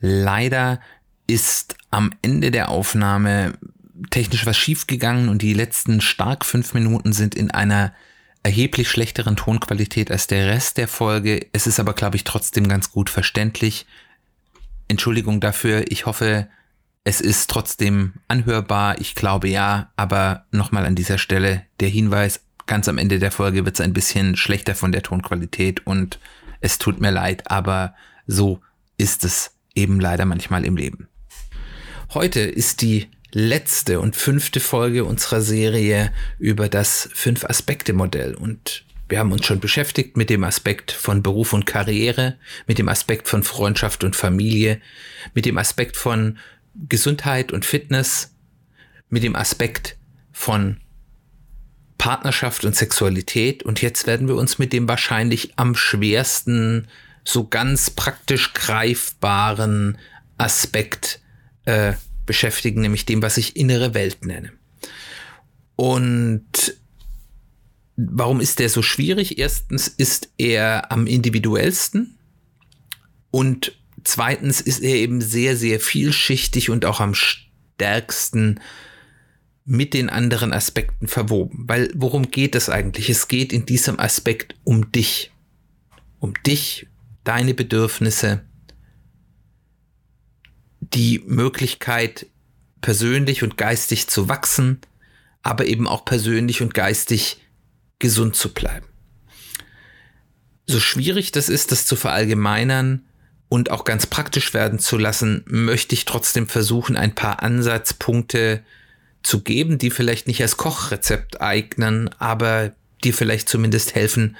Leider ist am Ende der Aufnahme technisch was schiefgegangen und die letzten stark fünf Minuten sind in einer erheblich schlechteren Tonqualität als der Rest der Folge. Es ist aber, glaube ich, trotzdem ganz gut verständlich. Entschuldigung dafür. Ich hoffe, es ist trotzdem anhörbar. Ich glaube ja, aber nochmal an dieser Stelle der Hinweis, ganz am Ende der Folge wird es ein bisschen schlechter von der Tonqualität und es tut mir leid, aber so ist es eben leider manchmal im Leben. Heute ist die letzte und fünfte Folge unserer Serie über das Fünf-Aspekte-Modell und wir haben uns schon beschäftigt mit dem Aspekt von Beruf und Karriere, mit dem Aspekt von Freundschaft und Familie, mit dem Aspekt von Gesundheit und Fitness, mit dem Aspekt von Partnerschaft und Sexualität und jetzt werden wir uns mit dem wahrscheinlich am schwersten so ganz praktisch greifbaren Aspekt äh, beschäftigen, nämlich dem, was ich innere Welt nenne. Und warum ist der so schwierig? Erstens ist er am individuellsten und zweitens ist er eben sehr, sehr vielschichtig und auch am stärksten mit den anderen Aspekten verwoben. Weil worum geht es eigentlich? Es geht in diesem Aspekt um dich. Um dich, deine Bedürfnisse, die Möglichkeit, persönlich und geistig zu wachsen, aber eben auch persönlich und geistig gesund zu bleiben. So schwierig das ist, das zu verallgemeinern und auch ganz praktisch werden zu lassen, möchte ich trotzdem versuchen, ein paar Ansatzpunkte zu geben, die vielleicht nicht als Kochrezept eignen, aber die vielleicht zumindest helfen,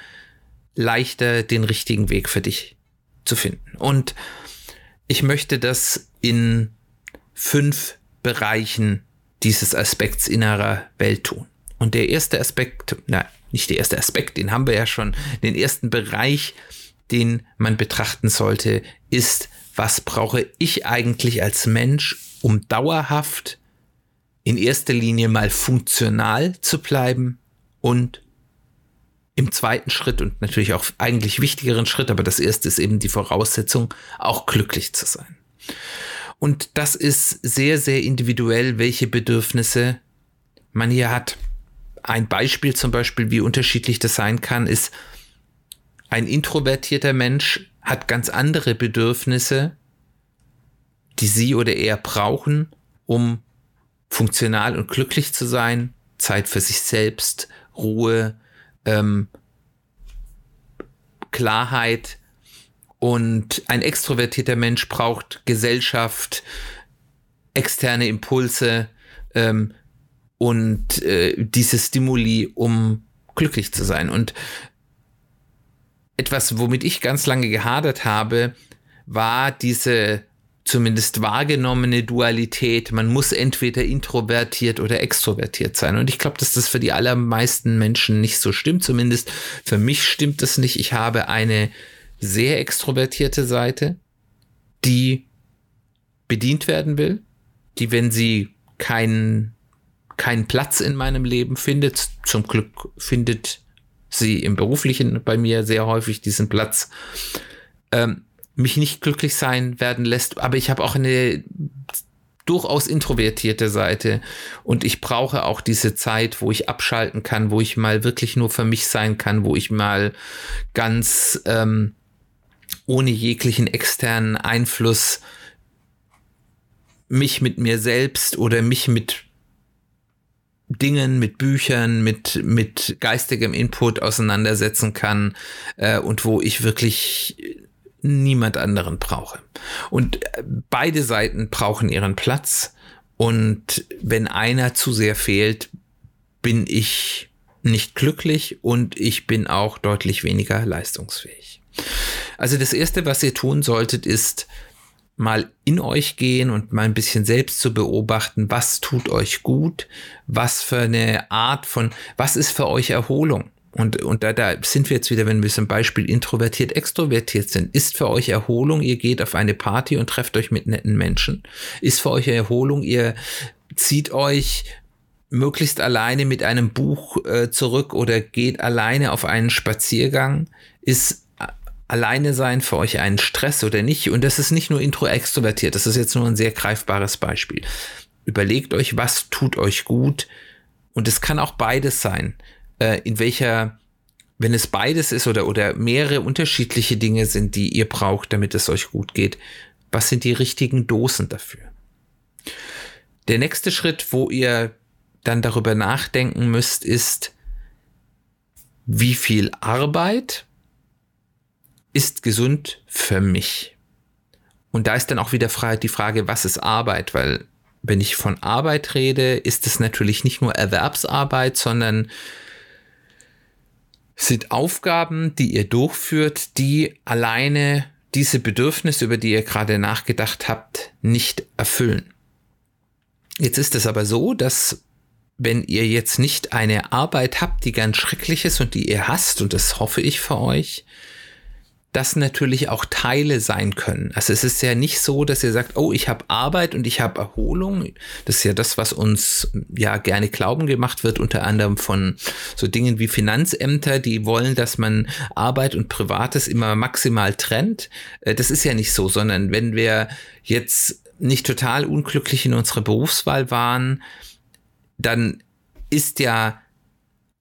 leichter den richtigen Weg für dich zu finden. Und ich möchte das in fünf Bereichen dieses Aspekts innerer Welt tun. Und der erste Aspekt, na, nicht der erste Aspekt, den haben wir ja schon, den ersten Bereich, den man betrachten sollte, ist, was brauche ich eigentlich als Mensch, um dauerhaft in erster Linie mal funktional zu bleiben und im zweiten Schritt und natürlich auch eigentlich wichtigeren Schritt, aber das erste ist eben die Voraussetzung, auch glücklich zu sein. Und das ist sehr, sehr individuell, welche Bedürfnisse man hier hat. Ein Beispiel zum Beispiel, wie unterschiedlich das sein kann, ist, ein introvertierter Mensch hat ganz andere Bedürfnisse, die sie oder er brauchen, um funktional und glücklich zu sein, Zeit für sich selbst, Ruhe, ähm, Klarheit. Und ein extrovertierter Mensch braucht Gesellschaft, externe Impulse ähm, und äh, diese Stimuli, um glücklich zu sein. Und etwas, womit ich ganz lange gehadert habe, war diese zumindest wahrgenommene Dualität. Man muss entweder introvertiert oder extrovertiert sein. Und ich glaube, dass das für die allermeisten Menschen nicht so stimmt. Zumindest für mich stimmt das nicht. Ich habe eine sehr extrovertierte Seite, die bedient werden will, die, wenn sie keinen keinen Platz in meinem Leben findet, zum Glück findet sie im beruflichen bei mir sehr häufig diesen Platz, ähm, mich nicht glücklich sein werden lässt. Aber ich habe auch eine durchaus introvertierte Seite und ich brauche auch diese Zeit, wo ich abschalten kann, wo ich mal wirklich nur für mich sein kann, wo ich mal ganz ähm, ohne jeglichen externen Einfluss mich mit mir selbst oder mich mit Dingen, mit Büchern, mit, mit geistigem Input auseinandersetzen kann äh, und wo ich wirklich niemand anderen brauche. Und äh, beide Seiten brauchen ihren Platz. Und wenn einer zu sehr fehlt, bin ich nicht glücklich und ich bin auch deutlich weniger leistungsfähig. Also das Erste, was ihr tun solltet, ist mal in euch gehen und mal ein bisschen selbst zu beobachten, was tut euch gut, was für eine Art von, was ist für euch Erholung? Und, und da, da sind wir jetzt wieder, wenn wir zum Beispiel introvertiert, extrovertiert sind. Ist für euch Erholung, ihr geht auf eine Party und trefft euch mit netten Menschen? Ist für euch Erholung, ihr zieht euch möglichst alleine mit einem Buch äh, zurück oder geht alleine auf einen Spaziergang? Ist alleine sein für euch ein Stress oder nicht? Und das ist nicht nur intro-extrovertiert, das ist jetzt nur ein sehr greifbares Beispiel. Überlegt euch, was tut euch gut? Und es kann auch beides sein äh, in welcher, wenn es beides ist oder, oder mehrere unterschiedliche Dinge sind, die ihr braucht, damit es euch gut geht, was sind die richtigen Dosen dafür? Der nächste Schritt, wo ihr dann darüber nachdenken müsst, ist, wie viel Arbeit ist gesund für mich? Und da ist dann auch wieder die Frage, was ist Arbeit? Weil wenn ich von Arbeit rede, ist es natürlich nicht nur Erwerbsarbeit, sondern sind Aufgaben, die ihr durchführt, die alleine diese Bedürfnisse, über die ihr gerade nachgedacht habt, nicht erfüllen. Jetzt ist es aber so, dass wenn ihr jetzt nicht eine Arbeit habt, die ganz schrecklich ist und die ihr hasst, und das hoffe ich für euch, das natürlich auch Teile sein können. Also es ist ja nicht so, dass ihr sagt, oh, ich habe Arbeit und ich habe Erholung. Das ist ja das, was uns ja gerne glauben gemacht wird, unter anderem von so Dingen wie Finanzämter, die wollen, dass man Arbeit und Privates immer maximal trennt. Äh, das ist ja nicht so, sondern wenn wir jetzt nicht total unglücklich in unserer Berufswahl waren, dann ist ja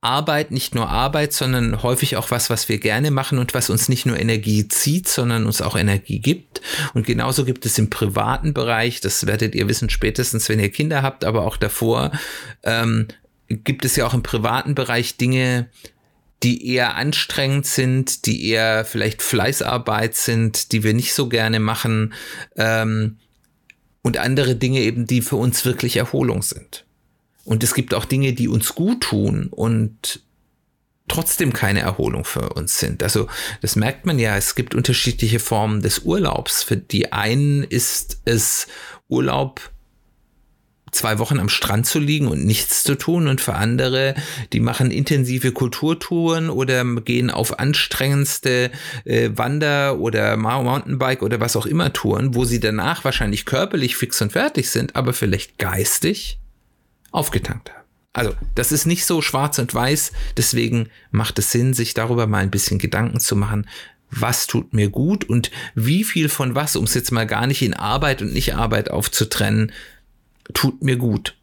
Arbeit nicht nur Arbeit, sondern häufig auch was, was wir gerne machen und was uns nicht nur Energie zieht, sondern uns auch Energie gibt. Und genauso gibt es im privaten Bereich, das werdet ihr wissen spätestens, wenn ihr Kinder habt, aber auch davor, ähm, gibt es ja auch im privaten Bereich Dinge, die eher anstrengend sind, die eher vielleicht Fleißarbeit sind, die wir nicht so gerne machen ähm, und andere Dinge eben, die für uns wirklich Erholung sind. Und es gibt auch Dinge, die uns gut tun und trotzdem keine Erholung für uns sind. Also das merkt man ja, es gibt unterschiedliche Formen des Urlaubs. Für die einen ist es Urlaub zwei Wochen am Strand zu liegen und nichts zu tun und für andere, die machen intensive Kulturtouren oder gehen auf anstrengendste äh, Wander- oder Mountainbike oder was auch immer Touren, wo sie danach wahrscheinlich körperlich fix und fertig sind, aber vielleicht geistig aufgetankt habe. Also, das ist nicht so schwarz und weiß, deswegen macht es Sinn, sich darüber mal ein bisschen Gedanken zu machen, was tut mir gut und wie viel von was, um es jetzt mal gar nicht in Arbeit und Nicht-Arbeit aufzutrennen, tut mir gut.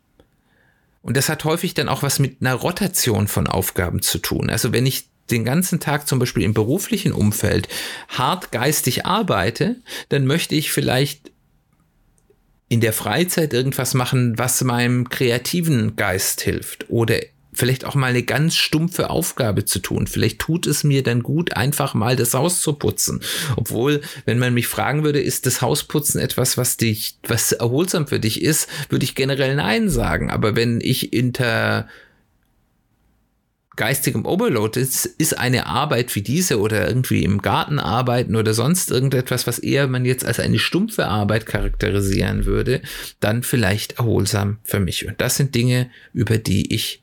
Und das hat häufig dann auch was mit einer Rotation von Aufgaben zu tun. Also wenn ich den ganzen Tag zum Beispiel im beruflichen Umfeld hart geistig arbeite, dann möchte ich vielleicht in der Freizeit irgendwas machen, was meinem kreativen Geist hilft oder vielleicht auch mal eine ganz stumpfe Aufgabe zu tun. Vielleicht tut es mir dann gut, einfach mal das Haus zu putzen. Obwohl, wenn man mich fragen würde, ist das Hausputzen etwas, was dich, was erholsam für dich ist, würde ich generell Nein sagen. Aber wenn ich inter geistigem Overload ist, ist eine Arbeit wie diese oder irgendwie im Garten arbeiten oder sonst irgendetwas, was eher man jetzt als eine stumpfe Arbeit charakterisieren würde, dann vielleicht erholsam für mich. Und das sind Dinge, über die ich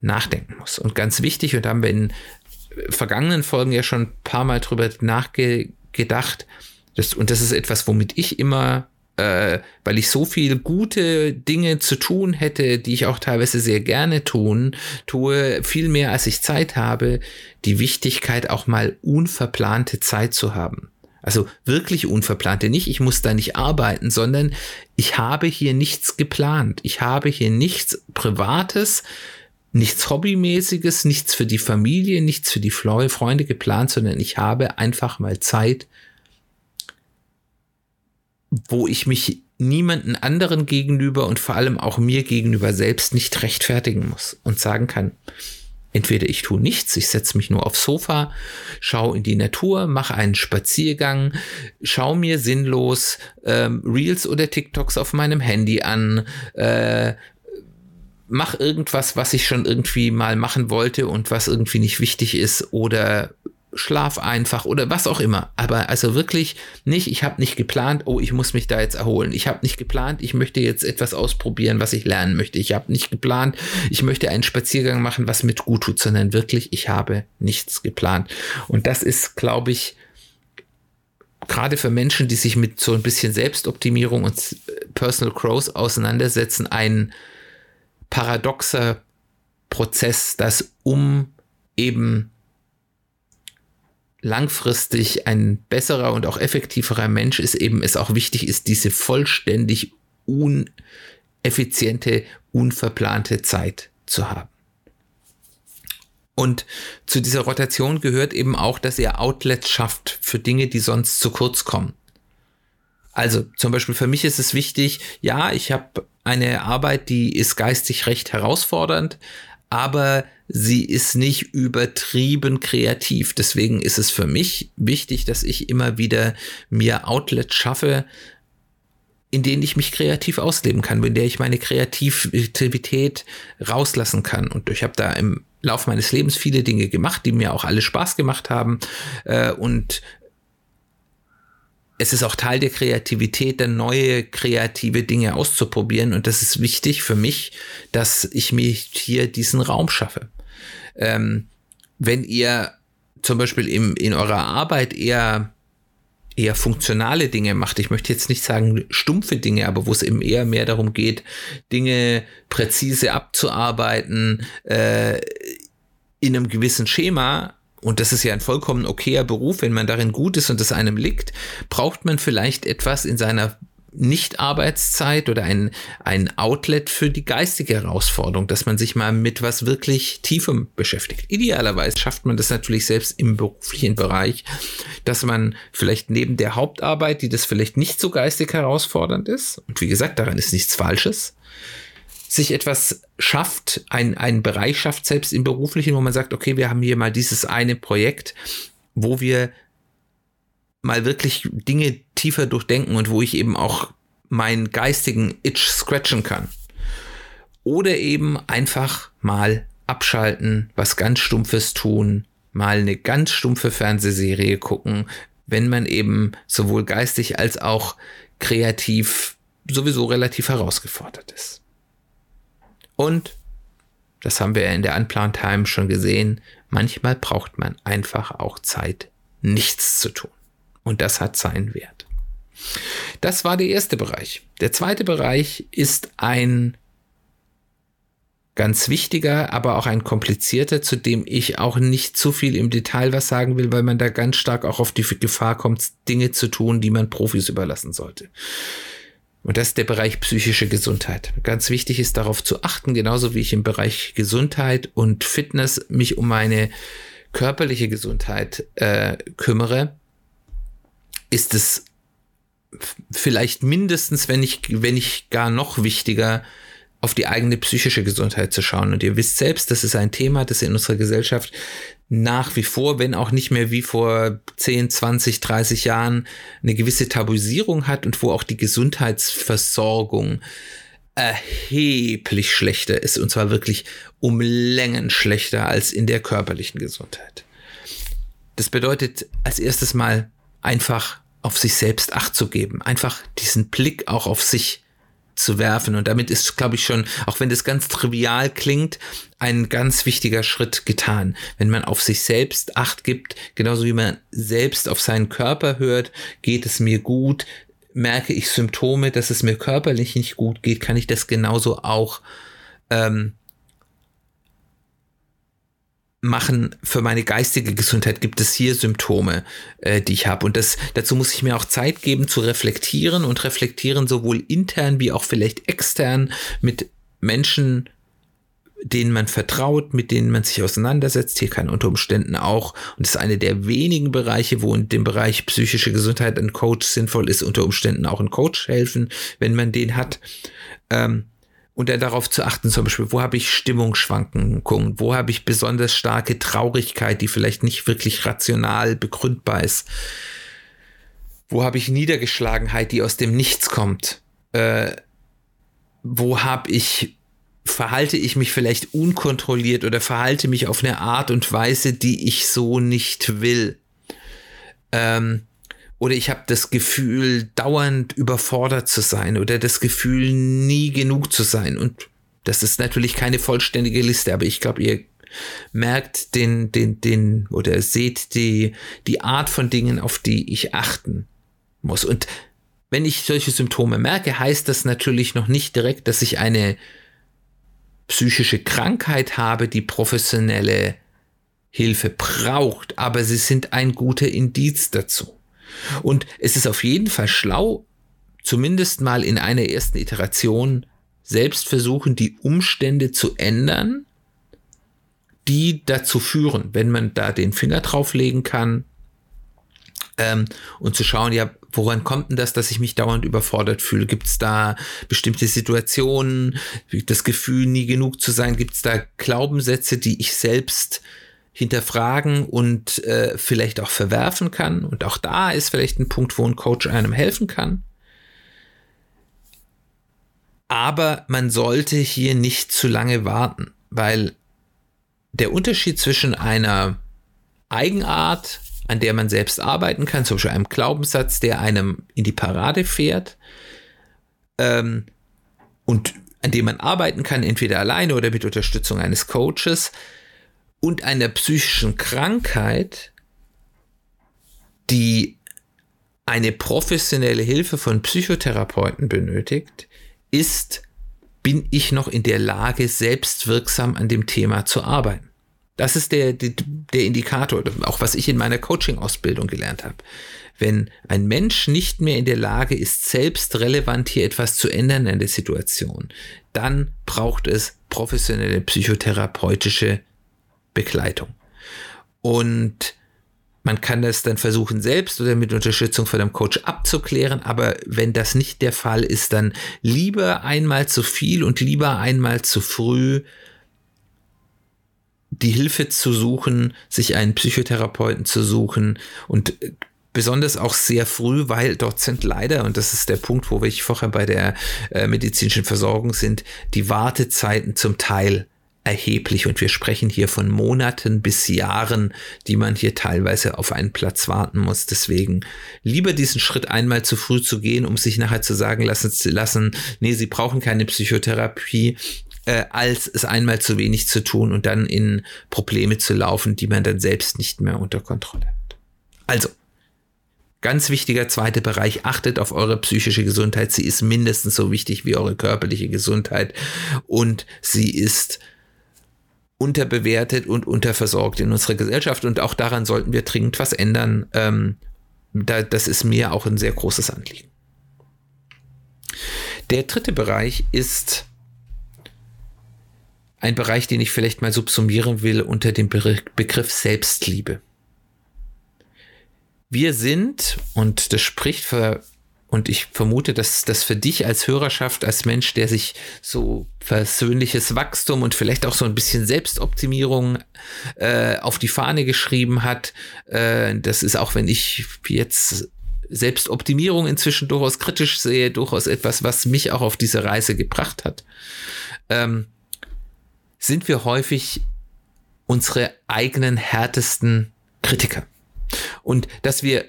nachdenken muss. Und ganz wichtig, und da haben wir in vergangenen Folgen ja schon ein paar Mal drüber nachgedacht, das, und das ist etwas, womit ich immer äh, weil ich so viel gute Dinge zu tun hätte, die ich auch teilweise sehr gerne tun, tue, viel mehr als ich Zeit habe, die Wichtigkeit auch mal unverplante Zeit zu haben. Also wirklich unverplante, nicht ich muss da nicht arbeiten, sondern ich habe hier nichts geplant. Ich habe hier nichts Privates, nichts Hobbymäßiges, nichts für die Familie, nichts für die Freunde geplant, sondern ich habe einfach mal Zeit wo ich mich niemanden anderen gegenüber und vor allem auch mir gegenüber selbst nicht rechtfertigen muss und sagen kann, entweder ich tue nichts, ich setze mich nur aufs Sofa, schaue in die Natur, mache einen Spaziergang, schaue mir sinnlos ähm, Reels oder TikToks auf meinem Handy an, äh, mach irgendwas, was ich schon irgendwie mal machen wollte und was irgendwie nicht wichtig ist oder schlaf einfach oder was auch immer. Aber also wirklich nicht, ich habe nicht geplant, oh, ich muss mich da jetzt erholen. Ich habe nicht geplant, ich möchte jetzt etwas ausprobieren, was ich lernen möchte. Ich habe nicht geplant, ich möchte einen Spaziergang machen, was mit gut tut, sondern wirklich, ich habe nichts geplant. Und das ist, glaube ich, gerade für Menschen, die sich mit so ein bisschen Selbstoptimierung und Personal Growth auseinandersetzen, ein paradoxer Prozess, dass um eben langfristig ein besserer und auch effektiverer Mensch ist, eben es auch wichtig ist, diese vollständig uneffiziente, unverplante Zeit zu haben. Und zu dieser Rotation gehört eben auch, dass ihr Outlets schafft für Dinge, die sonst zu kurz kommen. Also zum Beispiel für mich ist es wichtig, ja, ich habe eine Arbeit, die ist geistig recht herausfordernd, aber sie ist nicht übertrieben kreativ. Deswegen ist es für mich wichtig, dass ich immer wieder mir Outlets schaffe, in denen ich mich kreativ ausleben kann, in der ich meine Kreativität rauslassen kann. Und ich habe da im Lauf meines Lebens viele Dinge gemacht, die mir auch alle Spaß gemacht haben. Äh, und es ist auch Teil der Kreativität, dann neue kreative Dinge auszuprobieren. Und das ist wichtig für mich, dass ich mir hier diesen Raum schaffe. Ähm, wenn ihr zum Beispiel im, in eurer Arbeit eher eher funktionale Dinge macht. Ich möchte jetzt nicht sagen stumpfe Dinge, aber wo es eben eher mehr darum geht, Dinge präzise abzuarbeiten äh, in einem gewissen Schema. Und das ist ja ein vollkommen okayer Beruf, wenn man darin gut ist und es einem liegt, braucht man vielleicht etwas in seiner nicht-Arbeitszeit oder ein, ein Outlet für die geistige Herausforderung, dass man sich mal mit was wirklich Tiefem beschäftigt. Idealerweise schafft man das natürlich selbst im beruflichen Bereich, dass man vielleicht neben der Hauptarbeit, die das vielleicht nicht so geistig herausfordernd ist, und wie gesagt, daran ist nichts Falsches, sich etwas schafft, ein, einen Bereich schafft, selbst im beruflichen, wo man sagt, okay, wir haben hier mal dieses eine Projekt, wo wir mal wirklich Dinge tiefer durchdenken und wo ich eben auch meinen geistigen Itch scratchen kann. Oder eben einfach mal abschalten, was ganz Stumpfes tun, mal eine ganz stumpfe Fernsehserie gucken, wenn man eben sowohl geistig als auch kreativ sowieso relativ herausgefordert ist. Und, das haben wir ja in der Unplanned Time schon gesehen, manchmal braucht man einfach auch Zeit, nichts zu tun. Und das hat seinen Wert. Das war der erste Bereich. Der zweite Bereich ist ein ganz wichtiger, aber auch ein komplizierter, zu dem ich auch nicht zu viel im Detail was sagen will, weil man da ganz stark auch auf die Gefahr kommt, Dinge zu tun, die man Profis überlassen sollte. Und das ist der Bereich psychische Gesundheit. Ganz wichtig ist darauf zu achten, genauso wie ich im Bereich Gesundheit und Fitness mich um meine körperliche Gesundheit äh, kümmere, ist es vielleicht mindestens, wenn ich, wenn ich gar noch wichtiger, auf die eigene psychische Gesundheit zu schauen. Und ihr wisst selbst, das ist ein Thema, das in unserer Gesellschaft nach wie vor, wenn auch nicht mehr wie vor 10, 20, 30 Jahren, eine gewisse Tabuisierung hat und wo auch die Gesundheitsversorgung erheblich schlechter ist. Und zwar wirklich um Längen schlechter als in der körperlichen Gesundheit. Das bedeutet als erstes mal einfach auf sich selbst Acht zu geben, einfach diesen Blick auch auf sich zu werfen. Und damit ist, glaube ich, schon, auch wenn das ganz trivial klingt, ein ganz wichtiger Schritt getan. Wenn man auf sich selbst Acht gibt, genauso wie man selbst auf seinen Körper hört, geht es mir gut, merke ich Symptome, dass es mir körperlich nicht gut geht, kann ich das genauso auch ähm, machen für meine geistige Gesundheit? Gibt es hier Symptome, äh, die ich habe? Und das, dazu muss ich mir auch Zeit geben zu reflektieren und reflektieren sowohl intern wie auch vielleicht extern mit Menschen, denen man vertraut, mit denen man sich auseinandersetzt. Hier kann unter Umständen auch, und das ist eine der wenigen Bereiche, wo in dem Bereich psychische Gesundheit ein Coach sinnvoll ist, unter Umständen auch ein Coach helfen, wenn man den hat. Ähm, und dann darauf zu achten, zum Beispiel, wo habe ich Stimmungsschwankungen, wo habe ich besonders starke Traurigkeit, die vielleicht nicht wirklich rational begründbar ist, wo habe ich Niedergeschlagenheit, die aus dem Nichts kommt, äh, wo habe ich verhalte ich mich vielleicht unkontrolliert oder verhalte mich auf eine Art und Weise, die ich so nicht will. Ähm, oder ich habe das Gefühl, dauernd überfordert zu sein oder das Gefühl, nie genug zu sein. Und das ist natürlich keine vollständige Liste, aber ich glaube, ihr merkt den, den, den oder seht die, die Art von Dingen, auf die ich achten muss. Und wenn ich solche Symptome merke, heißt das natürlich noch nicht direkt, dass ich eine psychische Krankheit habe, die professionelle Hilfe braucht, aber sie sind ein guter Indiz dazu. Und es ist auf jeden Fall schlau, zumindest mal in einer ersten Iteration selbst versuchen, die Umstände zu ändern, die dazu führen, wenn man da den Finger drauflegen kann ähm, und zu schauen, ja, woran kommt denn das, dass ich mich dauernd überfordert fühle? Gibt es da bestimmte Situationen, das Gefühl, nie genug zu sein? Gibt es da Glaubenssätze, die ich selbst hinterfragen und äh, vielleicht auch verwerfen kann? Und auch da ist vielleicht ein Punkt, wo ein Coach einem helfen kann. Aber man sollte hier nicht zu lange warten, weil der Unterschied zwischen einer Eigenart, an der man selbst arbeiten kann, zum Beispiel einem Glaubenssatz, der einem in die Parade fährt ähm, und an dem man arbeiten kann, entweder alleine oder mit Unterstützung eines Coaches, und einer psychischen Krankheit, die eine professionelle Hilfe von Psychotherapeuten benötigt, ist, bin ich noch in der Lage, selbstwirksam an dem Thema zu arbeiten. Das ist der, der, der Indikator, auch was ich in meiner Coaching-Ausbildung gelernt habe. Wenn ein Mensch nicht mehr in der Lage ist, selbst relevant hier etwas zu ändern in der Situation, dann braucht es professionelle psychotherapeutische Begleitung. Und man kann das dann versuchen, selbst oder mit Unterstützung von einem Coach abzuklären. Aber wenn das nicht der Fall ist, dann lieber einmal zu viel und lieber einmal zu früh die Hilfe zu suchen, sich einen Psychotherapeuten zu suchen und besonders auch sehr früh, weil dort sind leider, und das ist der Punkt, wo wir vorher bei der äh, medizinischen Versorgung sind, die Wartezeiten zum Teil erheblich und wir sprechen hier von Monaten bis Jahren, die man hier teilweise auf einen Platz warten muss. Deswegen lieber diesen Schritt einmal zu früh zu gehen, um sich nachher zu sagen lassen, zu lassen, nee, sie brauchen keine Psychotherapie, äh, als es einmal zu wenig zu tun und dann in Probleme zu laufen, die man dann selbst nicht mehr unter Kontrolle hat. Also, ganz wichtiger zweiter Bereich, achtet auf eure psychische Gesundheit. Sie ist mindestens so wichtig wie eure körperliche Gesundheit und sie ist unterbewertet und unterversorgt in unserer Gesellschaft und auch daran sollten wir dringend was ändern. Ähm, da, das ist mir auch ein sehr großes Anliegen. Der dritte Bereich ist ein Bereich, den ich vielleicht mal subsumieren will unter dem Begriff Selbstliebe. Wir sind, und das spricht für, und ich vermute, dass das für dich als Hörerschaft, als Mensch, der sich so persönliches Wachstum und vielleicht auch so ein bisschen Selbstoptimierung äh, auf die Fahne geschrieben hat, äh, das ist auch, wenn ich jetzt Selbstoptimierung inzwischen durchaus kritisch sehe, durchaus etwas, was mich auch auf diese Reise gebracht hat. Ähm, sind wir häufig unsere eigenen härtesten Kritiker. Und dass wir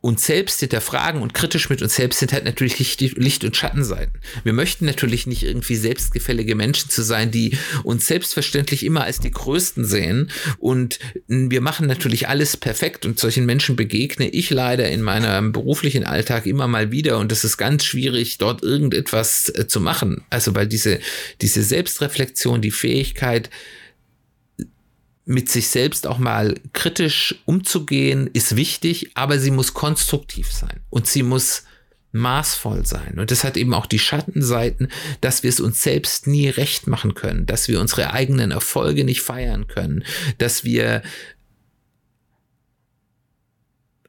uns selbst hinterfragen und kritisch mit uns selbst sind halt natürlich Licht, und Schattenseiten. Wir möchten natürlich nicht irgendwie selbstgefällige Menschen zu sein, die uns selbstverständlich immer als die Größten sehen und wir machen natürlich alles perfekt und solchen Menschen begegne ich leider in meinem beruflichen Alltag immer mal wieder und es ist ganz schwierig, dort irgendetwas äh, zu machen. Also weil diese, diese Selbstreflexion, die Fähigkeit, mit sich selbst auch mal kritisch umzugehen, ist wichtig, aber sie muss konstruktiv sein und sie muss maßvoll sein. Und das hat eben auch die Schattenseiten, dass wir es uns selbst nie recht machen können, dass wir unsere eigenen Erfolge nicht feiern können, dass wir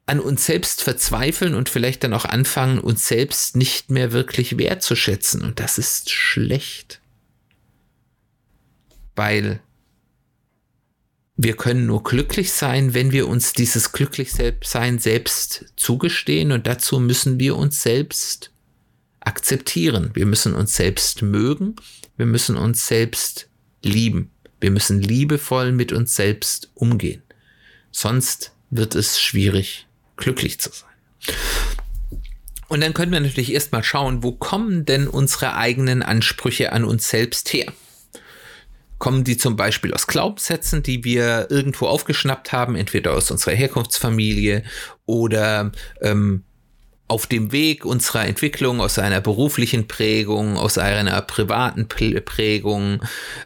an uns selbst verzweifeln und vielleicht dann auch anfangen, uns selbst nicht mehr wirklich wertzuschätzen. Und das ist schlecht. Weil wir können nur glücklich sein, wenn wir uns dieses Glücklichsein selbst zugestehen und dazu müssen wir uns selbst akzeptieren. Wir müssen uns selbst mögen. Wir müssen uns selbst lieben. Wir müssen liebevoll mit uns selbst umgehen. Sonst wird es schwierig, glücklich zu sein. Und dann können wir natürlich erstmal schauen, wo kommen denn unsere eigenen Ansprüche an uns selbst her? Kommen die zum Beispiel aus Glaubenssätzen, die wir irgendwo aufgeschnappt haben, entweder aus unserer Herkunftsfamilie oder ähm, auf dem Weg unserer Entwicklung, aus einer beruflichen Prägung, aus einer privaten Prägung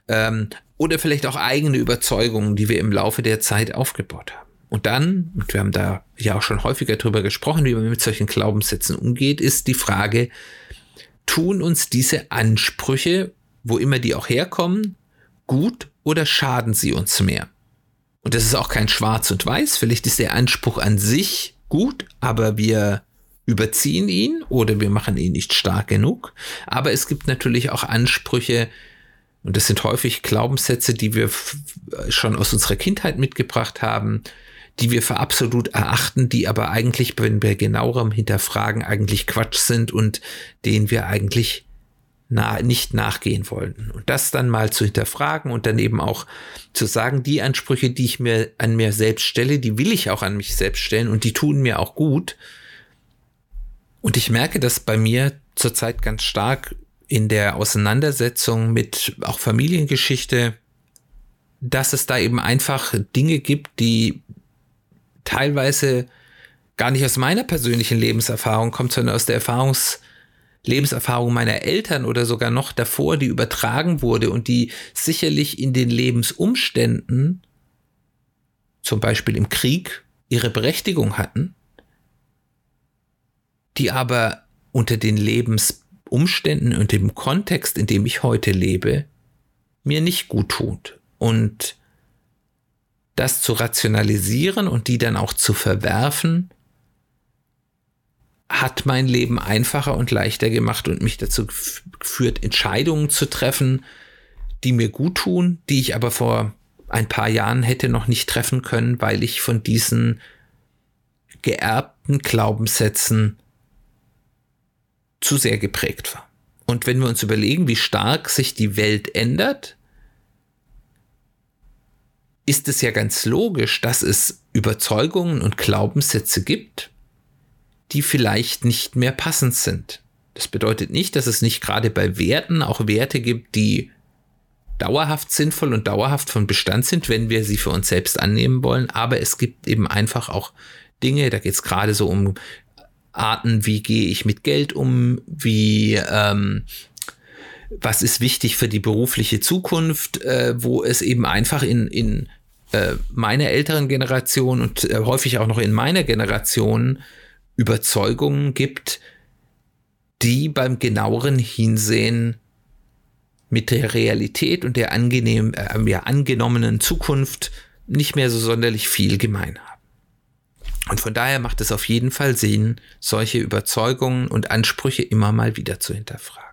ähm, oder vielleicht auch eigene Überzeugungen, die wir im Laufe der Zeit aufgebaut haben. Und dann, und wir haben da ja auch schon häufiger drüber gesprochen, wie man mit solchen Glaubenssätzen umgeht, ist die Frage, tun uns diese Ansprüche, wo immer die auch herkommen, gut oder schaden sie uns mehr? Und das ist auch kein Schwarz und Weiß. Vielleicht ist der Anspruch an sich gut, aber wir überziehen ihn oder wir machen ihn nicht stark genug. Aber es gibt natürlich auch Ansprüche, und das sind häufig Glaubenssätze, die wir schon aus unserer Kindheit mitgebracht haben, die wir für absolut erachten, die aber eigentlich, wenn wir genauerem hinterfragen, eigentlich Quatsch sind und denen wir eigentlich na, nicht nachgehen wollten. Und das dann mal zu hinterfragen und dann eben auch zu sagen, die Ansprüche, die ich mir an mir selbst stelle, die will ich auch an mich selbst stellen und die tun mir auch gut. Und ich merke das bei mir zurzeit ganz stark in der Auseinandersetzung mit auch Familiengeschichte, dass es da eben einfach Dinge gibt, die teilweise gar nicht aus meiner persönlichen Lebenserfahrung kommt, sondern aus der Erfahrungs Lebenserfahrung meiner Eltern oder sogar noch davor, die übertragen wurde und die sicherlich in den Lebensumständen, zum Beispiel im Krieg, ihre Berechtigung hatten, die aber unter den Lebensumständen und dem Kontext, in dem ich heute lebe, mir nicht gut tut. Und das zu rationalisieren und die dann auch zu verwerfen, hat mein Leben einfacher und leichter gemacht und mich dazu geführt, Entscheidungen zu treffen, die mir gut tun, die ich aber vor ein paar Jahren hätte noch nicht treffen können, weil ich von diesen geerbten Glaubenssätzen zu sehr geprägt war. Und wenn wir uns überlegen, wie stark sich die Welt ändert, ist es ja ganz logisch, dass es Überzeugungen und Glaubenssätze gibt, die vielleicht nicht mehr passend sind. Das bedeutet nicht, dass es nicht gerade bei Werten auch Werte gibt, die dauerhaft sinnvoll und dauerhaft von Bestand sind, wenn wir sie für uns selbst annehmen wollen. Aber es gibt eben einfach auch Dinge, da geht es gerade so um Arten, wie gehe ich mit Geld um, wie ähm, was ist wichtig für die berufliche Zukunft, äh, wo es eben einfach in, in äh, meiner älteren Generation und äh, häufig auch noch in meiner Generation Überzeugungen gibt, die beim genaueren Hinsehen mit der Realität und der angenehm, äh, ja, angenommenen Zukunft nicht mehr so sonderlich viel gemein haben. Und von daher macht es auf jeden Fall Sinn, solche Überzeugungen und Ansprüche immer mal wieder zu hinterfragen.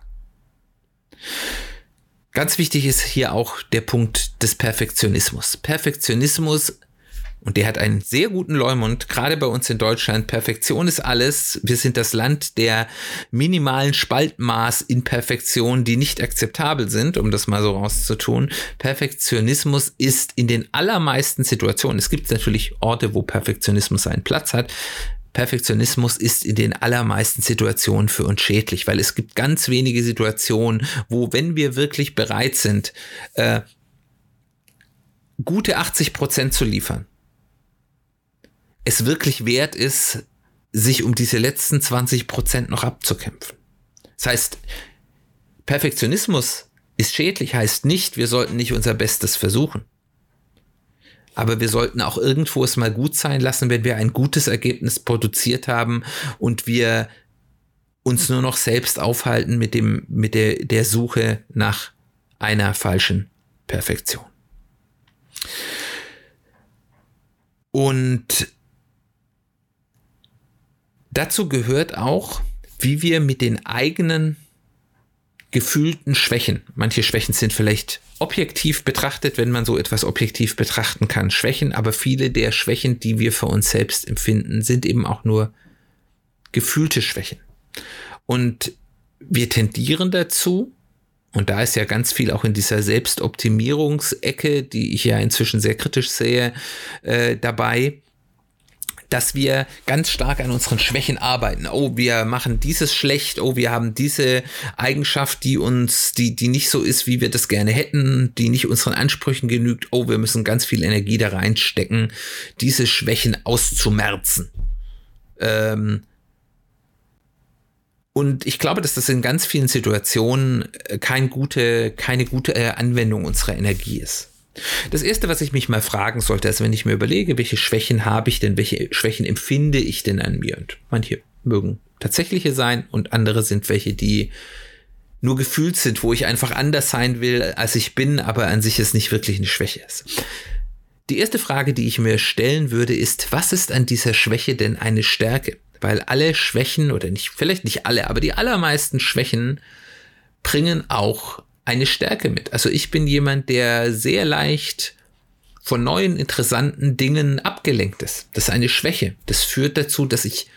Ganz wichtig ist hier auch der Punkt des Perfektionismus. Perfektionismus und der hat einen sehr guten Leumund, gerade bei uns in Deutschland. Perfektion ist alles. Wir sind das Land der minimalen Spaltmaß in Perfektion, die nicht akzeptabel sind, um das mal so rauszutun. Perfektionismus ist in den allermeisten Situationen, es gibt natürlich Orte, wo Perfektionismus seinen Platz hat, Perfektionismus ist in den allermeisten Situationen für uns schädlich, weil es gibt ganz wenige Situationen, wo, wenn wir wirklich bereit sind, äh, gute 80 Prozent zu liefern, es wirklich wert ist, sich um diese letzten 20 Prozent noch abzukämpfen. Das heißt, Perfektionismus ist schädlich, heißt nicht, wir sollten nicht unser Bestes versuchen. Aber wir sollten auch irgendwo es mal gut sein lassen, wenn wir ein gutes Ergebnis produziert haben und wir uns nur noch selbst aufhalten mit dem, mit der, der Suche nach einer falschen Perfektion. Und Dazu gehört auch, wie wir mit den eigenen gefühlten Schwächen, manche Schwächen sind vielleicht objektiv betrachtet, wenn man so etwas objektiv betrachten kann, Schwächen, aber viele der Schwächen, die wir für uns selbst empfinden, sind eben auch nur gefühlte Schwächen. Und wir tendieren dazu, und da ist ja ganz viel auch in dieser Selbstoptimierungsecke, die ich ja inzwischen sehr kritisch sehe, äh, dabei, dass wir ganz stark an unseren Schwächen arbeiten. Oh, wir machen dieses schlecht. Oh, wir haben diese Eigenschaft, die uns, die, die nicht so ist, wie wir das gerne hätten, die nicht unseren Ansprüchen genügt. Oh, wir müssen ganz viel Energie da reinstecken, diese Schwächen auszumerzen. Ähm, und ich glaube, dass das in ganz vielen Situationen äh, kein gute, keine gute äh, Anwendung unserer Energie ist. Das erste, was ich mich mal fragen sollte, ist, wenn ich mir überlege, welche Schwächen habe ich denn, welche Schwächen empfinde ich denn an mir? Und manche mögen tatsächliche sein und andere sind welche, die nur gefühlt sind, wo ich einfach anders sein will, als ich bin, aber an sich es nicht wirklich eine Schwäche ist. Die erste Frage, die ich mir stellen würde, ist, was ist an dieser Schwäche denn eine Stärke? Weil alle Schwächen, oder nicht, vielleicht nicht alle, aber die allermeisten Schwächen bringen auch eine Stärke mit. Also ich bin jemand, der sehr leicht von neuen interessanten Dingen abgelenkt ist. Das ist eine Schwäche. Das führt dazu, dass ich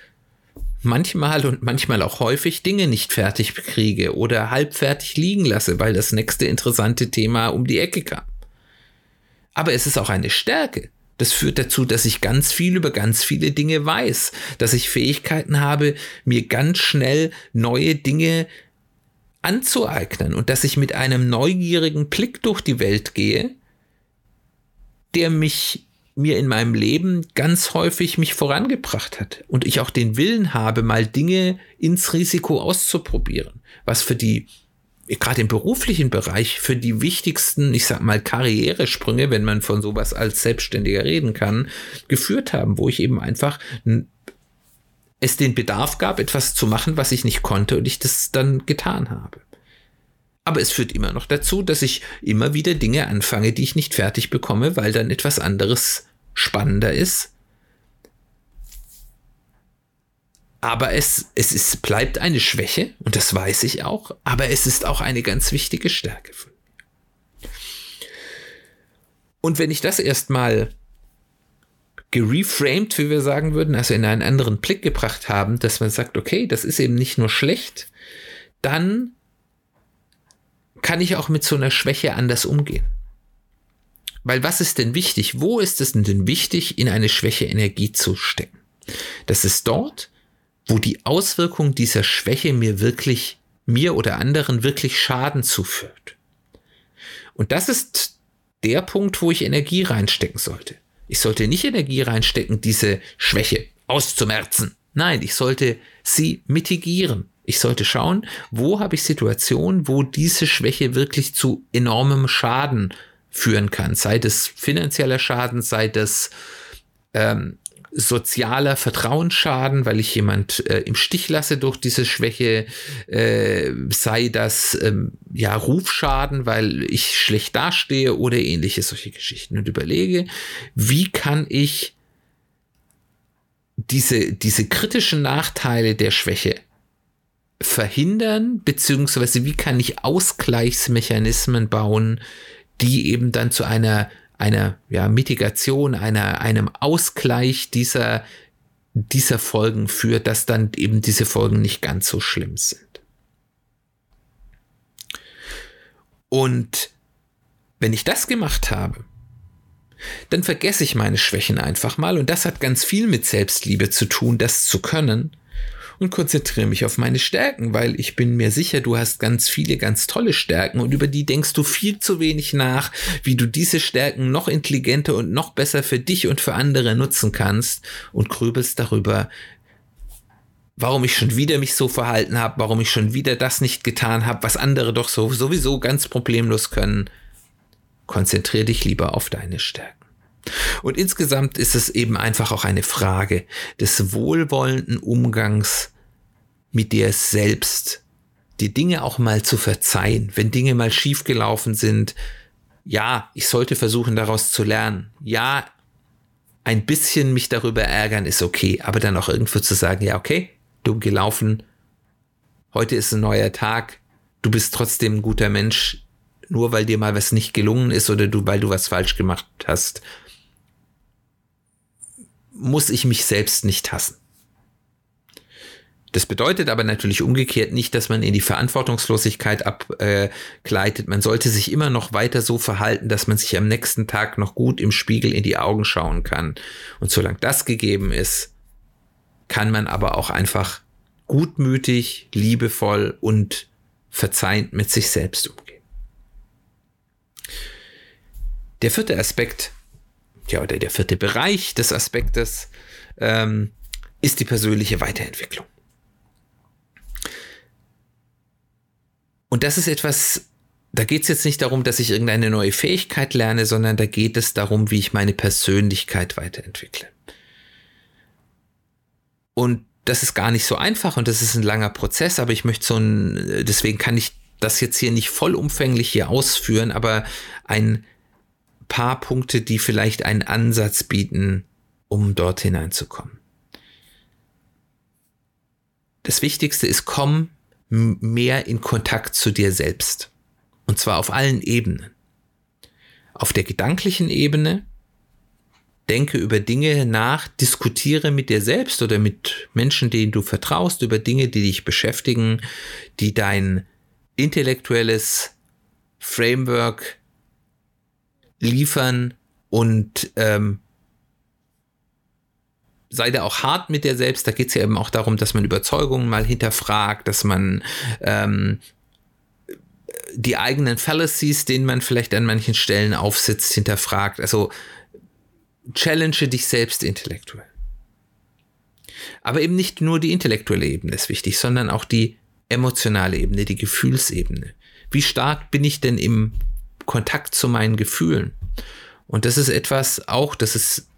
manchmal und manchmal auch häufig Dinge nicht fertig kriege oder halbfertig liegen lasse, weil das nächste interessante Thema um die Ecke kam. Aber es ist auch eine Stärke. Das führt dazu, dass ich ganz viel über ganz viele Dinge weiß, dass ich Fähigkeiten habe, mir ganz schnell neue Dinge anzueignen und dass ich mit einem neugierigen Blick durch die Welt gehe, der mich mir in meinem Leben ganz häufig mich vorangebracht hat und ich auch den Willen habe, mal Dinge ins Risiko auszuprobieren, was für die gerade im beruflichen Bereich für die wichtigsten, ich sag mal, Karrieresprünge, wenn man von sowas als Selbstständiger reden kann, geführt haben, wo ich eben einfach es den Bedarf gab, etwas zu machen, was ich nicht konnte und ich das dann getan habe. Aber es führt immer noch dazu, dass ich immer wieder Dinge anfange, die ich nicht fertig bekomme, weil dann etwas anderes spannender ist. Aber es, es ist, bleibt eine Schwäche, und das weiß ich auch, aber es ist auch eine ganz wichtige Stärke von mir. Und wenn ich das erstmal gereframed, wie wir sagen würden, also in einen anderen Blick gebracht haben, dass man sagt, okay, das ist eben nicht nur schlecht, dann kann ich auch mit so einer Schwäche anders umgehen. Weil was ist denn wichtig? Wo ist es denn wichtig, in eine Schwäche Energie zu stecken? Das ist dort, wo die Auswirkung dieser Schwäche mir wirklich, mir oder anderen wirklich Schaden zuführt. Und das ist der Punkt, wo ich Energie reinstecken sollte. Ich sollte nicht Energie reinstecken, diese Schwäche auszumerzen. Nein, ich sollte sie mitigieren. Ich sollte schauen, wo habe ich Situationen, wo diese Schwäche wirklich zu enormem Schaden führen kann. Sei das finanzieller Schaden, sei das ähm, sozialer Vertrauensschaden, weil ich jemand äh, im Stich lasse durch diese Schwäche, äh, sei das ähm, ja Rufschaden, weil ich schlecht dastehe oder ähnliche solche Geschichten. Und überlege, wie kann ich diese, diese kritischen Nachteile der Schwäche verhindern, beziehungsweise wie kann ich Ausgleichsmechanismen bauen, die eben dann zu einer einer ja, Mitigation, einer, einem Ausgleich dieser, dieser Folgen führt, dass dann eben diese Folgen nicht ganz so schlimm sind. Und wenn ich das gemacht habe, dann vergesse ich meine Schwächen einfach mal und das hat ganz viel mit Selbstliebe zu tun, das zu können und konzentriere mich auf meine Stärken, weil ich bin mir sicher, du hast ganz viele ganz tolle Stärken und über die denkst du viel zu wenig nach, wie du diese Stärken noch intelligenter und noch besser für dich und für andere nutzen kannst und grübelst darüber, warum ich schon wieder mich so verhalten habe, warum ich schon wieder das nicht getan habe, was andere doch so sowieso ganz problemlos können. Konzentriere dich lieber auf deine Stärken. Und insgesamt ist es eben einfach auch eine Frage des wohlwollenden Umgangs mit dir selbst. Die Dinge auch mal zu verzeihen, wenn Dinge mal schiefgelaufen sind. Ja, ich sollte versuchen, daraus zu lernen. Ja, ein bisschen mich darüber ärgern ist okay, aber dann auch irgendwo zu sagen, ja, okay, dumm gelaufen. Heute ist ein neuer Tag. Du bist trotzdem ein guter Mensch, nur weil dir mal was nicht gelungen ist oder du, weil du was falsch gemacht hast muss ich mich selbst nicht hassen. Das bedeutet aber natürlich umgekehrt nicht, dass man in die Verantwortungslosigkeit abgleitet. man sollte sich immer noch weiter so verhalten, dass man sich am nächsten Tag noch gut im Spiegel in die Augen schauen kann. Und solange das gegeben ist, kann man aber auch einfach gutmütig, liebevoll und verzeihend mit sich selbst umgehen. Der vierte Aspekt, ja, oder der vierte Bereich des Aspektes ähm, ist die persönliche Weiterentwicklung. Und das ist etwas, da geht es jetzt nicht darum, dass ich irgendeine neue Fähigkeit lerne, sondern da geht es darum, wie ich meine Persönlichkeit weiterentwickle. Und das ist gar nicht so einfach und das ist ein langer Prozess, aber ich möchte so ein, deswegen kann ich das jetzt hier nicht vollumfänglich hier ausführen, aber ein paar Punkte, die vielleicht einen Ansatz bieten, um dort hineinzukommen. Das Wichtigste ist, komm mehr in Kontakt zu dir selbst. Und zwar auf allen Ebenen. Auf der gedanklichen Ebene, denke über Dinge nach, diskutiere mit dir selbst oder mit Menschen, denen du vertraust, über Dinge, die dich beschäftigen, die dein intellektuelles Framework liefern und ähm, sei da auch hart mit dir selbst. Da geht es ja eben auch darum, dass man Überzeugungen mal hinterfragt, dass man ähm, die eigenen Fallacies, denen man vielleicht an manchen Stellen aufsitzt, hinterfragt. Also challenge dich selbst intellektuell. Aber eben nicht nur die intellektuelle Ebene ist wichtig, sondern auch die emotionale Ebene, die Gefühlsebene. Wie stark bin ich denn im Kontakt zu meinen Gefühlen? Und das ist etwas auch, das ist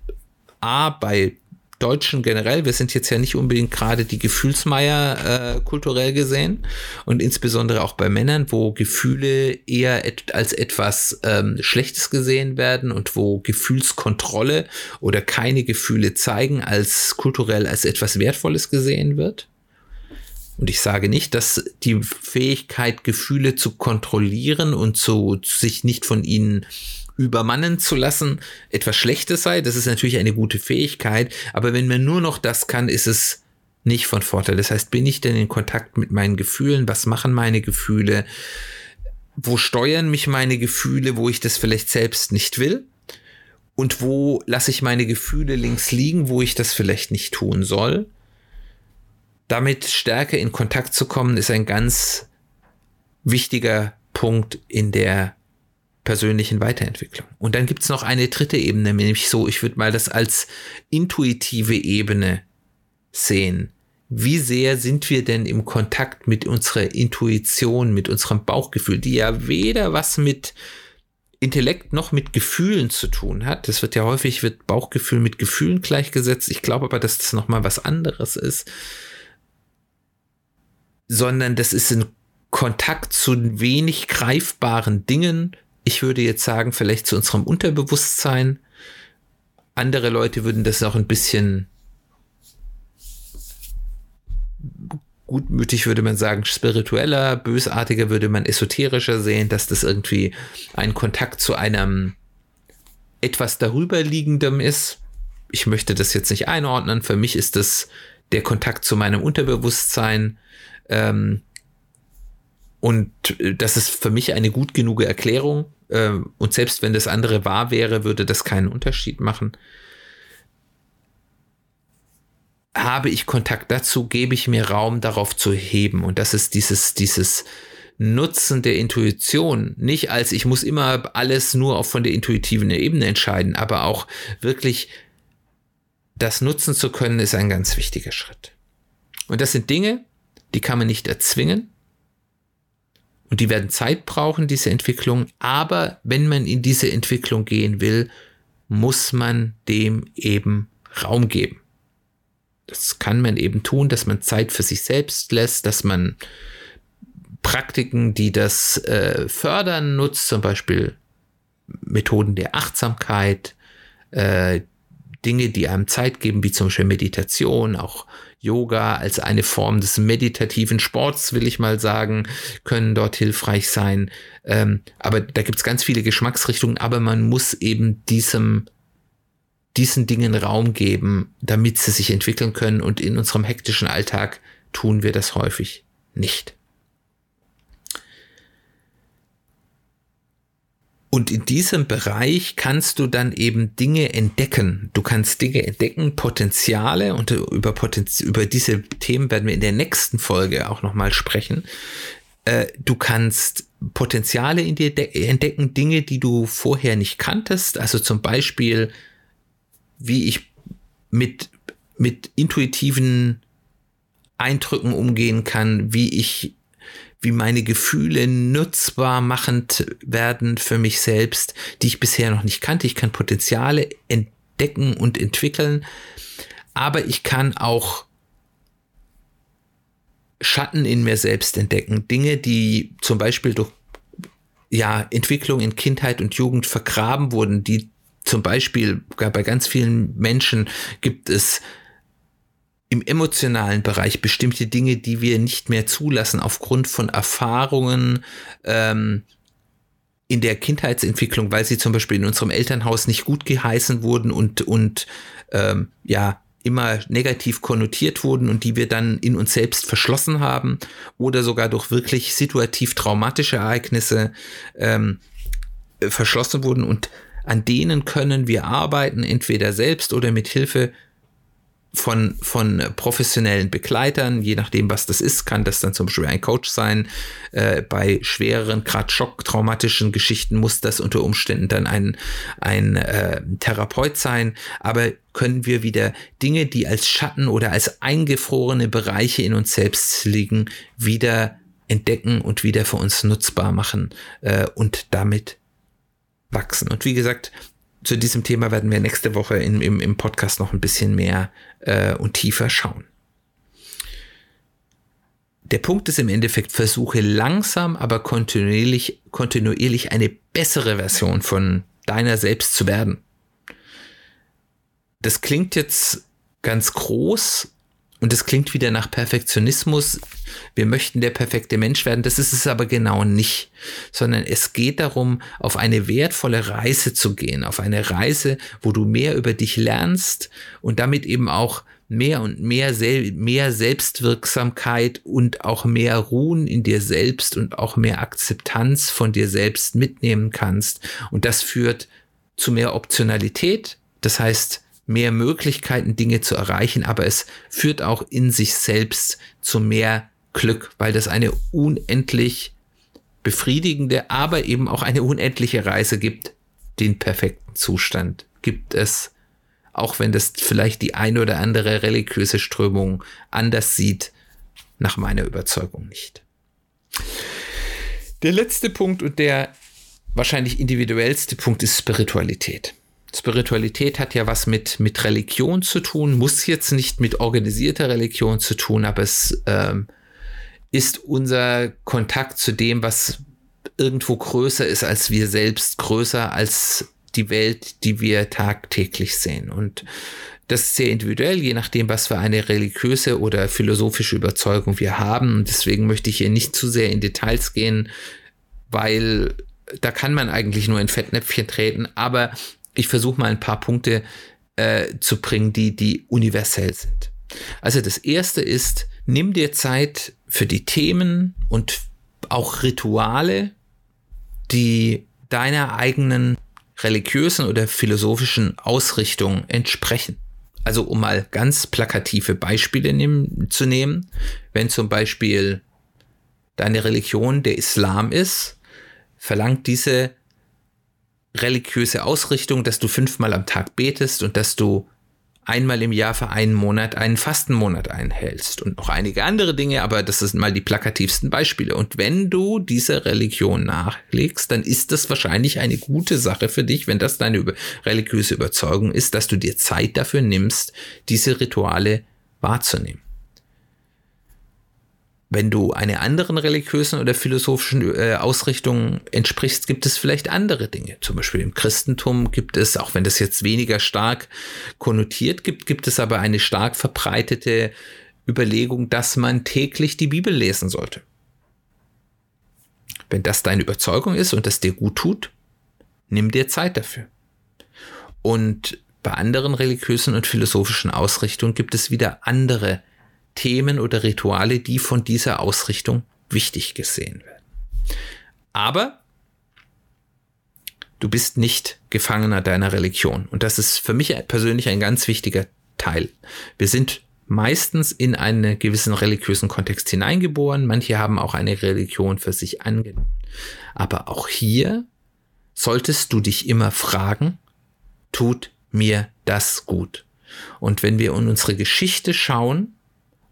A bei Deutschen generell, wir sind jetzt ja nicht unbedingt gerade die Gefühlsmeier äh, kulturell gesehen und insbesondere auch bei Männern, wo Gefühle eher et als etwas ähm, Schlechtes gesehen werden und wo Gefühlskontrolle oder keine Gefühle zeigen als kulturell als etwas Wertvolles gesehen wird. Und ich sage nicht, dass die Fähigkeit, Gefühle zu kontrollieren und zu, sich nicht von ihnen übermannen zu lassen etwas Schlechtes sei. Das ist natürlich eine gute Fähigkeit, aber wenn man nur noch das kann, ist es nicht von Vorteil. Das heißt, bin ich denn in Kontakt mit meinen Gefühlen? Was machen meine Gefühle? Wo steuern mich meine Gefühle, wo ich das vielleicht selbst nicht will? Und wo lasse ich meine Gefühle links liegen, wo ich das vielleicht nicht tun soll? Damit stärker in Kontakt zu kommen, ist ein ganz wichtiger Punkt in der persönlichen Weiterentwicklung. Und dann gibt es noch eine dritte Ebene, nämlich so, ich würde mal das als intuitive Ebene sehen. Wie sehr sind wir denn im Kontakt mit unserer Intuition, mit unserem Bauchgefühl, die ja weder was mit Intellekt noch mit Gefühlen zu tun hat. Das wird ja häufig wird Bauchgefühl mit Gefühlen gleichgesetzt. Ich glaube aber, dass das noch mal was anderes ist, sondern das ist ein Kontakt zu wenig greifbaren Dingen, ich würde jetzt sagen, vielleicht zu unserem Unterbewusstsein. Andere Leute würden das auch ein bisschen gutmütig würde man sagen, spiritueller, bösartiger würde man esoterischer sehen, dass das irgendwie ein Kontakt zu einem etwas darüber liegendem ist. Ich möchte das jetzt nicht einordnen. Für mich ist das der Kontakt zu meinem Unterbewusstsein. Ähm, und das ist für mich eine gut genug Erklärung. Ähm, und selbst wenn das andere wahr wäre, würde das keinen Unterschied machen. Habe ich Kontakt dazu, gebe ich mir Raum darauf zu heben. Und das ist dieses, dieses Nutzen der Intuition. Nicht als ich muss immer alles nur von der intuitiven Ebene entscheiden, aber auch wirklich das nutzen zu können, ist ein ganz wichtiger Schritt. Und das sind Dinge, die kann man nicht erzwingen. Und die werden Zeit brauchen, diese Entwicklung. Aber wenn man in diese Entwicklung gehen will, muss man dem eben Raum geben. Das kann man eben tun, dass man Zeit für sich selbst lässt, dass man Praktiken, die das äh, fördern, nutzt, zum Beispiel Methoden der Achtsamkeit, äh, Dinge, die einem Zeit geben, wie zum Beispiel Meditation, auch Yoga als eine Form des meditativen Sports, will ich mal sagen, können dort hilfreich sein. Ähm, aber da gibt es ganz viele Geschmacksrichtungen, aber man muss eben diesem diesen Dingen Raum geben, damit sie sich entwickeln können und in unserem hektischen Alltag tun wir das häufig nicht. Und in diesem Bereich kannst du dann eben Dinge entdecken. Du kannst Dinge entdecken, Potenziale und über, Potenz über diese Themen werden wir in der nächsten Folge auch nochmal sprechen. Äh, du kannst Potenziale in dir entdecken, Dinge, die du vorher nicht kanntest. Also zum Beispiel, wie ich mit, mit intuitiven Eindrücken umgehen kann, wie ich wie meine Gefühle nutzbar machend werden für mich selbst, die ich bisher noch nicht kannte. Ich kann Potenziale entdecken und entwickeln, aber ich kann auch Schatten in mir selbst entdecken. Dinge, die zum Beispiel durch ja, Entwicklung in Kindheit und Jugend vergraben wurden, die zum Beispiel bei ganz vielen Menschen gibt es im emotionalen Bereich bestimmte Dinge, die wir nicht mehr zulassen aufgrund von Erfahrungen ähm, in der Kindheitsentwicklung, weil sie zum Beispiel in unserem Elternhaus nicht gut geheißen wurden und, und ähm, ja, immer negativ konnotiert wurden und die wir dann in uns selbst verschlossen haben oder sogar durch wirklich situativ traumatische Ereignisse ähm, verschlossen wurden und an denen können wir arbeiten, entweder selbst oder mit Hilfe von, von professionellen Begleitern, je nachdem, was das ist, kann das dann zum Beispiel ein Coach sein. Äh, bei schwereren, gerade schocktraumatischen Geschichten muss das unter Umständen dann ein, ein äh, Therapeut sein. Aber können wir wieder Dinge, die als Schatten oder als eingefrorene Bereiche in uns selbst liegen, wieder entdecken und wieder für uns nutzbar machen äh, und damit wachsen. Und wie gesagt, zu diesem Thema werden wir nächste Woche in, im, im Podcast noch ein bisschen mehr äh, und tiefer schauen. Der Punkt ist im Endeffekt, versuche langsam, aber kontinuierlich, kontinuierlich eine bessere Version von deiner selbst zu werden. Das klingt jetzt ganz groß, und es klingt wieder nach Perfektionismus. Wir möchten der perfekte Mensch werden. Das ist es aber genau nicht, sondern es geht darum, auf eine wertvolle Reise zu gehen, auf eine Reise, wo du mehr über dich lernst und damit eben auch mehr und mehr, Sel mehr Selbstwirksamkeit und auch mehr Ruhen in dir selbst und auch mehr Akzeptanz von dir selbst mitnehmen kannst. Und das führt zu mehr Optionalität. Das heißt, mehr Möglichkeiten, Dinge zu erreichen, aber es führt auch in sich selbst zu mehr Glück, weil das eine unendlich befriedigende, aber eben auch eine unendliche Reise gibt. Den perfekten Zustand gibt es, auch wenn das vielleicht die eine oder andere religiöse Strömung anders sieht, nach meiner Überzeugung nicht. Der letzte Punkt und der wahrscheinlich individuellste Punkt ist Spiritualität. Spiritualität hat ja was mit, mit Religion zu tun, muss jetzt nicht mit organisierter Religion zu tun, aber es ähm, ist unser Kontakt zu dem, was irgendwo größer ist als wir selbst, größer als die Welt, die wir tagtäglich sehen. Und das ist sehr individuell, je nachdem, was für eine religiöse oder philosophische Überzeugung wir haben. Und deswegen möchte ich hier nicht zu sehr in Details gehen, weil da kann man eigentlich nur in Fettnäpfchen treten. Aber ich versuche mal ein paar Punkte äh, zu bringen, die, die universell sind. Also das erste ist, nimm dir Zeit für die Themen und auch Rituale, die deiner eigenen religiösen oder philosophischen Ausrichtung entsprechen. Also um mal ganz plakative Beispiele nehm, zu nehmen, wenn zum Beispiel deine Religion der Islam ist, verlangt diese religiöse Ausrichtung, dass du fünfmal am Tag betest und dass du einmal im Jahr für einen Monat einen Fastenmonat einhältst und noch einige andere Dinge, aber das sind mal die plakativsten Beispiele. Und wenn du dieser Religion nachlegst, dann ist das wahrscheinlich eine gute Sache für dich, wenn das deine religiöse Überzeugung ist, dass du dir Zeit dafür nimmst, diese Rituale wahrzunehmen. Wenn du einer anderen religiösen oder philosophischen äh, Ausrichtung entsprichst, gibt es vielleicht andere Dinge. Zum Beispiel im Christentum gibt es, auch wenn das jetzt weniger stark konnotiert gibt, gibt es aber eine stark verbreitete Überlegung, dass man täglich die Bibel lesen sollte. Wenn das deine Überzeugung ist und das dir gut tut, nimm dir Zeit dafür. Und bei anderen religiösen und philosophischen Ausrichtungen gibt es wieder andere Themen oder Rituale, die von dieser Ausrichtung wichtig gesehen werden. Aber du bist nicht Gefangener deiner Religion. Und das ist für mich persönlich ein ganz wichtiger Teil. Wir sind meistens in einen gewissen religiösen Kontext hineingeboren. Manche haben auch eine Religion für sich angenommen. Aber auch hier solltest du dich immer fragen, tut mir das gut? Und wenn wir in unsere Geschichte schauen,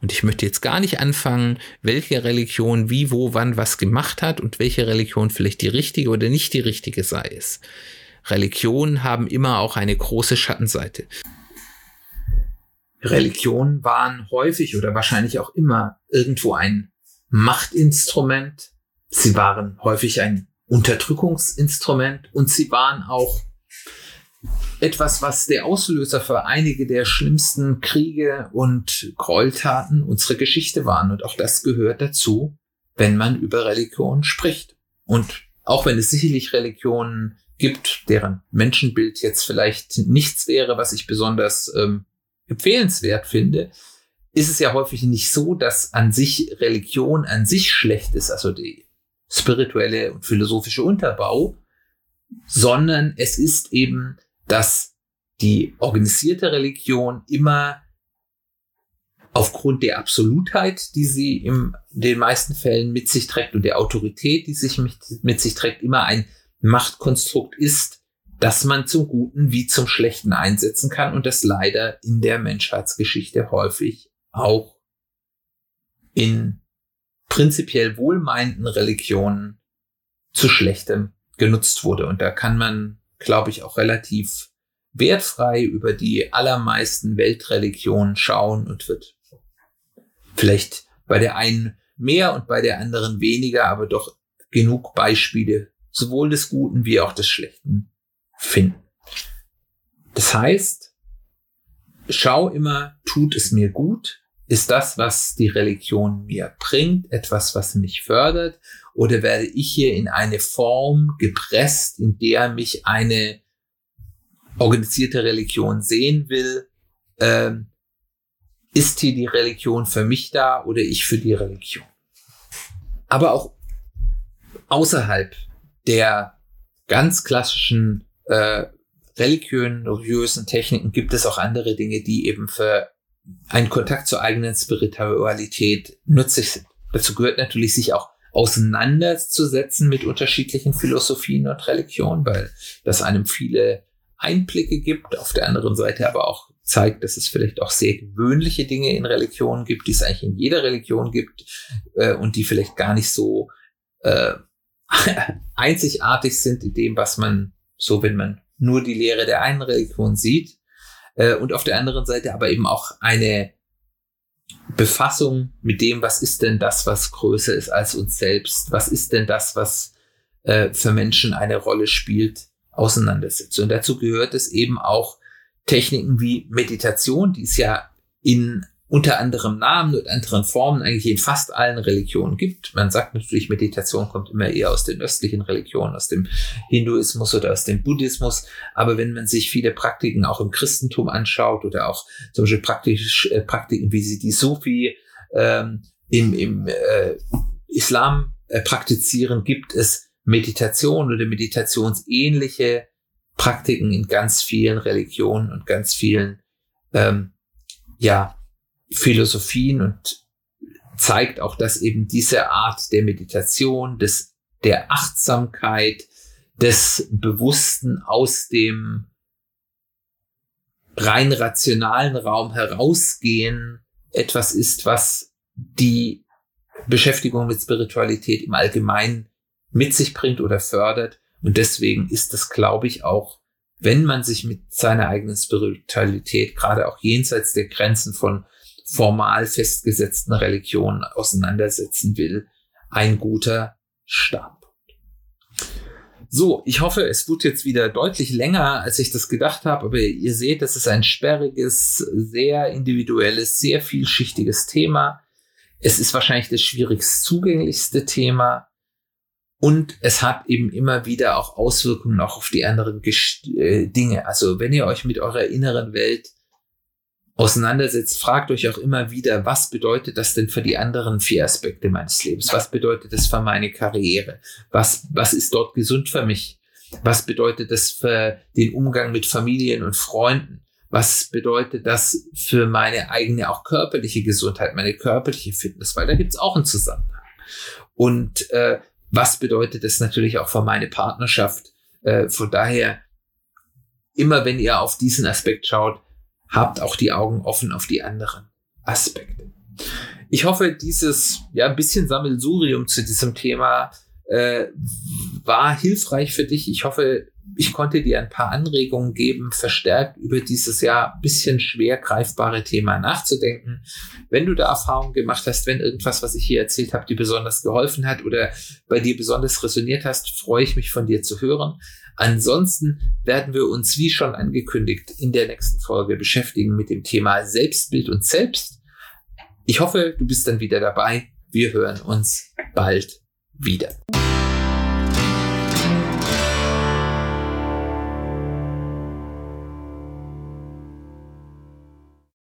und ich möchte jetzt gar nicht anfangen, welche Religion wie, wo, wann was gemacht hat und welche Religion vielleicht die richtige oder nicht die richtige sei es. Religionen haben immer auch eine große Schattenseite. Religionen waren häufig oder wahrscheinlich auch immer irgendwo ein Machtinstrument. Sie waren häufig ein Unterdrückungsinstrument und sie waren auch etwas, was der Auslöser für einige der schlimmsten Kriege und Gräueltaten unserer Geschichte waren. Und auch das gehört dazu, wenn man über Religion spricht. Und auch wenn es sicherlich Religionen gibt, deren Menschenbild jetzt vielleicht nichts wäre, was ich besonders ähm, empfehlenswert finde, ist es ja häufig nicht so, dass an sich Religion an sich schlecht ist, also die spirituelle und philosophische Unterbau, sondern es ist eben dass die organisierte Religion immer aufgrund der Absolutheit, die sie in den meisten Fällen mit sich trägt und der Autorität, die sich mit, mit sich trägt, immer ein Machtkonstrukt ist, das man zum Guten wie zum Schlechten einsetzen kann und das leider in der Menschheitsgeschichte häufig auch in prinzipiell wohlmeinenden Religionen zu Schlechtem genutzt wurde. Und da kann man glaube ich, auch relativ wertfrei über die allermeisten Weltreligionen schauen und wird vielleicht bei der einen mehr und bei der anderen weniger, aber doch genug Beispiele sowohl des Guten wie auch des Schlechten finden. Das heißt, schau immer, tut es mir gut? Ist das, was die Religion mir bringt, etwas, was mich fördert? Oder werde ich hier in eine Form gepresst, in der mich eine organisierte Religion sehen will? Ähm, ist hier die Religion für mich da oder ich für die Religion? Aber auch außerhalb der ganz klassischen äh, religiösen Techniken gibt es auch andere Dinge, die eben für einen Kontakt zur eigenen Spiritualität nützlich sind. Dazu gehört natürlich sich auch auseinanderzusetzen mit unterschiedlichen Philosophien und Religionen, weil das einem viele Einblicke gibt, auf der anderen Seite aber auch zeigt, dass es vielleicht auch sehr gewöhnliche Dinge in Religionen gibt, die es eigentlich in jeder Religion gibt äh, und die vielleicht gar nicht so äh, einzigartig sind in dem, was man so, wenn man nur die Lehre der einen Religion sieht. Äh, und auf der anderen Seite aber eben auch eine Befassung mit dem, was ist denn das, was größer ist als uns selbst? Was ist denn das, was äh, für Menschen eine Rolle spielt, auseinandersetzt? Und dazu gehört es eben auch Techniken wie Meditation, die es ja in unter anderem Namen und anderen Formen eigentlich in fast allen Religionen gibt. Man sagt natürlich, Meditation kommt immer eher aus den östlichen Religionen, aus dem Hinduismus oder aus dem Buddhismus. Aber wenn man sich viele Praktiken auch im Christentum anschaut oder auch zum Beispiel praktisch, äh, Praktiken, wie sie die Sufi ähm, im, im äh, Islam äh, praktizieren, gibt es Meditation oder meditationsähnliche Praktiken in ganz vielen Religionen und ganz vielen ähm, ja, Philosophien und zeigt auch, dass eben diese Art der Meditation, des, der Achtsamkeit, des Bewussten aus dem rein rationalen Raum herausgehen etwas ist, was die Beschäftigung mit Spiritualität im Allgemeinen mit sich bringt oder fördert. Und deswegen ist es, glaube ich, auch, wenn man sich mit seiner eigenen Spiritualität, gerade auch jenseits der Grenzen von formal festgesetzten Religionen auseinandersetzen will, ein guter Standpunkt. So, ich hoffe, es wird jetzt wieder deutlich länger, als ich das gedacht habe, aber ihr seht, das ist ein sperriges, sehr individuelles, sehr vielschichtiges Thema. Es ist wahrscheinlich das schwierigst zugänglichste Thema. Und es hat eben immer wieder auch Auswirkungen auch auf die anderen Gest äh, Dinge. Also wenn ihr euch mit eurer inneren Welt auseinandersetzt, fragt euch auch immer wieder, was bedeutet das denn für die anderen vier Aspekte meines Lebens? Was bedeutet das für meine Karriere? Was, was ist dort gesund für mich? Was bedeutet das für den Umgang mit Familien und Freunden? Was bedeutet das für meine eigene auch körperliche Gesundheit, meine körperliche Fitness? Weil da gibt's auch einen Zusammenhang. Und äh, was bedeutet das natürlich auch für meine Partnerschaft? Äh, von daher, immer wenn ihr auf diesen Aspekt schaut, habt auch die Augen offen auf die anderen Aspekte. Ich hoffe, dieses ja ein bisschen Sammelsurium zu diesem Thema äh, war hilfreich für dich. Ich hoffe, ich konnte dir ein paar Anregungen geben, verstärkt über dieses ja bisschen schwer greifbare Thema nachzudenken. Wenn du da Erfahrungen gemacht hast, wenn irgendwas, was ich hier erzählt habe, dir besonders geholfen hat oder bei dir besonders resoniert hast, freue ich mich von dir zu hören. Ansonsten werden wir uns, wie schon angekündigt, in der nächsten Folge beschäftigen mit dem Thema Selbstbild und Selbst. Ich hoffe, du bist dann wieder dabei. Wir hören uns bald wieder.